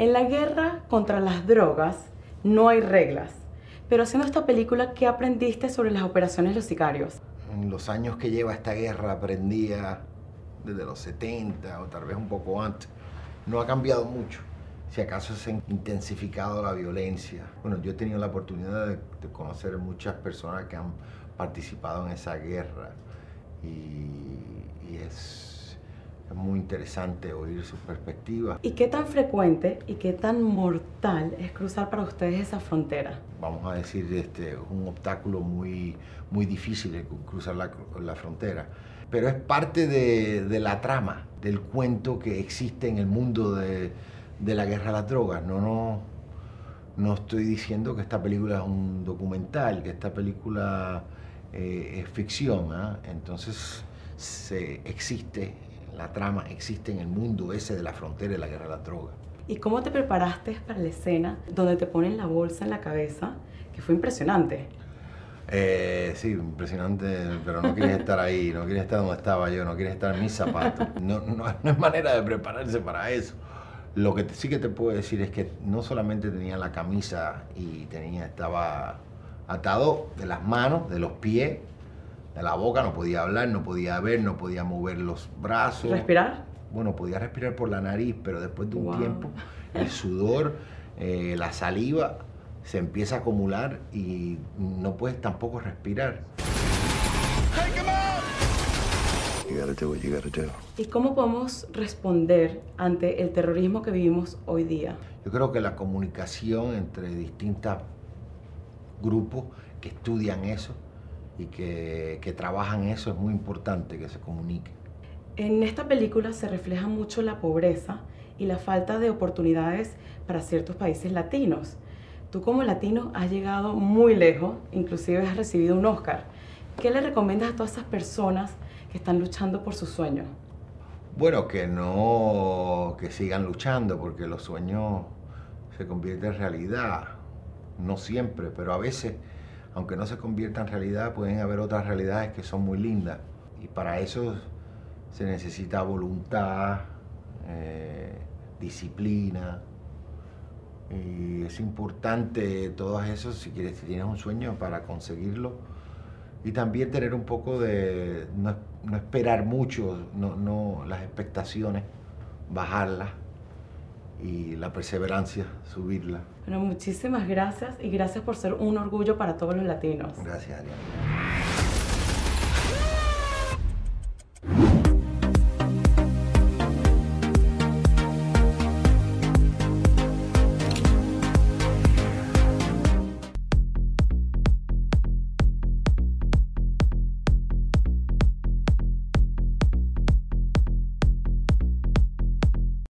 En la guerra contra las drogas no hay reglas. Pero haciendo esta película, ¿qué aprendiste sobre las operaciones de los sicarios? En los años que lleva esta guerra aprendía desde los 70 o tal vez un poco antes. No ha cambiado mucho. Si acaso se ha intensificado la violencia. Bueno, yo he tenido la oportunidad de, de conocer muchas personas que han participado en esa guerra y, y es es muy interesante oír su perspectiva. ¿Y qué tan frecuente y qué tan mortal es cruzar para ustedes esa frontera? Vamos a decir, este, un obstáculo muy, muy difícil cruzar la, la frontera. Pero es parte de, de, la trama, del cuento que existe en el mundo de, de la guerra a las drogas. No, no, no estoy diciendo que esta película es un documental, que esta película eh, es ficción. ¿eh? Entonces se, existe la trama existe en el mundo ese de la frontera de la guerra de la droga. ¿Y cómo te preparaste para la escena donde te ponen la bolsa en la cabeza? Que fue impresionante. Eh, sí, impresionante, pero no quieres estar ahí, no quieres estar donde estaba yo, no quieres estar en mis zapatos. No, no, no es manera de prepararse para eso. Lo que te, sí que te puedo decir es que no solamente tenía la camisa y tenía, estaba atado de las manos, de los pies, de la boca, no podía hablar, no podía ver, no podía mover los brazos. ¿Respirar? Bueno, podía respirar por la nariz, pero después de un wow. tiempo el sudor, eh, la saliva se empieza a acumular y no puedes tampoco respirar. ¿Y cómo podemos responder ante el terrorismo que vivimos hoy día? Yo creo que la comunicación entre distintos grupos que estudian eso, y que, que, trabajan eso es muy importante que se comunique. En esta película se refleja mucho la pobreza y la falta de oportunidades para ciertos países latinos. Tú como latino has llegado muy lejos, inclusive has recibido un Oscar. ¿Qué le recomiendas a todas esas personas que están luchando por sus sueños? Bueno, que no, que sigan luchando porque los sueños se convierten en realidad. No siempre, pero a veces aunque no se convierta en realidad, pueden haber otras realidades que son muy lindas. Y para eso se necesita voluntad, eh, disciplina. Y es importante todo eso si, quieres, si tienes un sueño para conseguirlo. Y también tener un poco de, no, no esperar mucho, no, no, las expectaciones, bajarlas y la perseverancia, subirla. Bueno, muchísimas gracias y gracias por ser un orgullo para todos los latinos. Gracias, Ariana.